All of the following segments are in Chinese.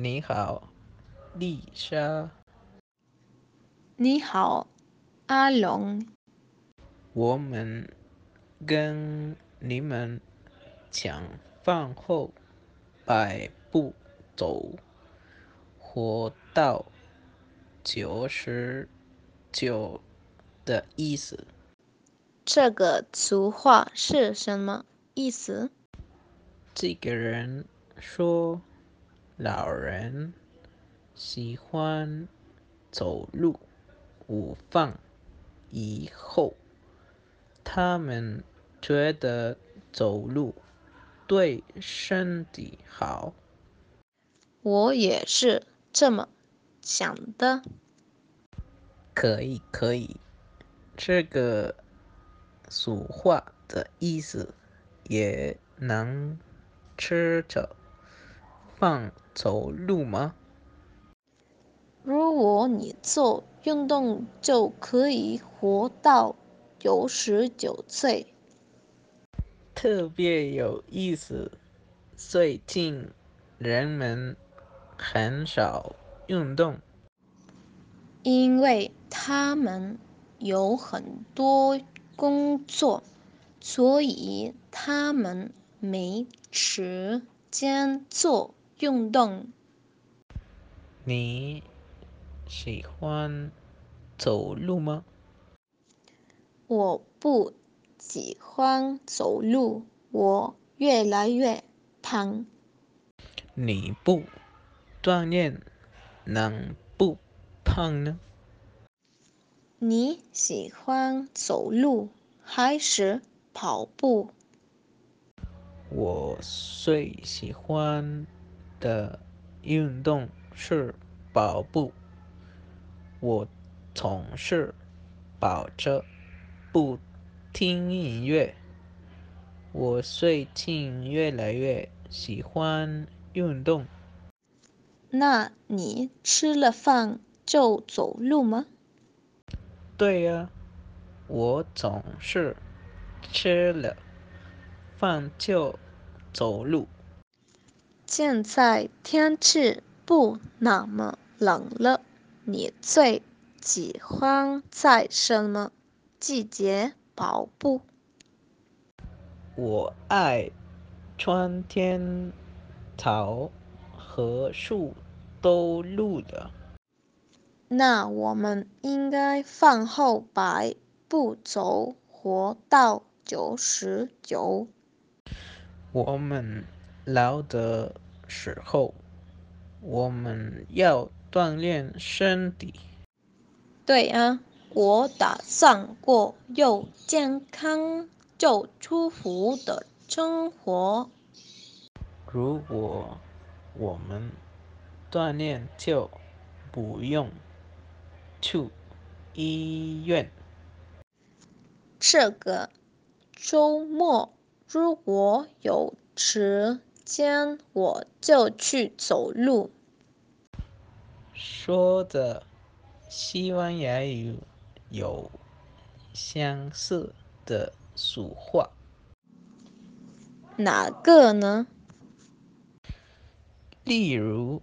你好，丽莎。你好，阿龙。我们跟你们讲饭后百步走，活到九十九的意思。这个俗话是什么意思？这个人说，老人喜欢走路。午饭以后，他们觉得走路对身体好。我也是这么想的。可以，可以。这个俗话的意思也能吃着饭走路吗？如果你做运动，就可以活到九十九岁。特别有意思。最近人们很少运动，因为他们有很多工作，所以他们没时间做运动。你。喜欢走路吗？我不喜欢走路，我越来越胖。你不锻炼能不胖呢？你喜欢走路还是跑步？我最喜欢的运动是跑步。我总是跑着不听音乐。我最近越来越喜欢运动。那你吃了饭就走路吗？对呀，我总是吃了饭就走路。现在天气不那么冷了。你最喜欢在什么季节跑步？我爱春天，草和树都绿的。那我们应该饭后百步走，活到九十九。我们老的时候，我们要。锻炼身体。对啊，我打算过又健康又舒服的生活。如果我们锻炼，就不用去医院。这个周末如果有时间，我就去走路。说的西班牙语有相似的俗话，哪个呢？例如，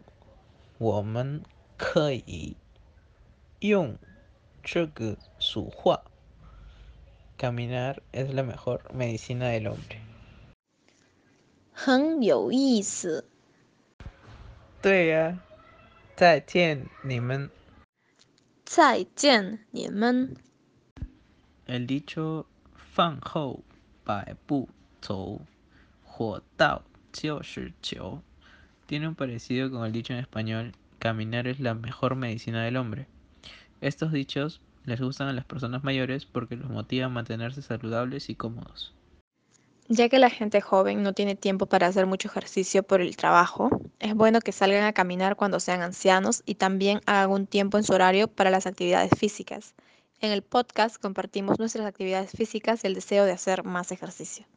我们可以用这个俗话：“Caminar es la mejor medicina del hombre。”很有意思。对呀。再见，你们。再见，你们。El dicho 饭后百步走，活到九十九 tiene un parecido con el dicho en español caminar es la mejor medicina del hombre. Estos dichos les gustan a las personas mayores porque los motivan a mantenerse saludables y cómodos. Ya que la gente joven no tiene tiempo para hacer mucho ejercicio por el trabajo, es bueno que salgan a caminar cuando sean ancianos y también hagan un tiempo en su horario para las actividades físicas. En el podcast compartimos nuestras actividades físicas y el deseo de hacer más ejercicio.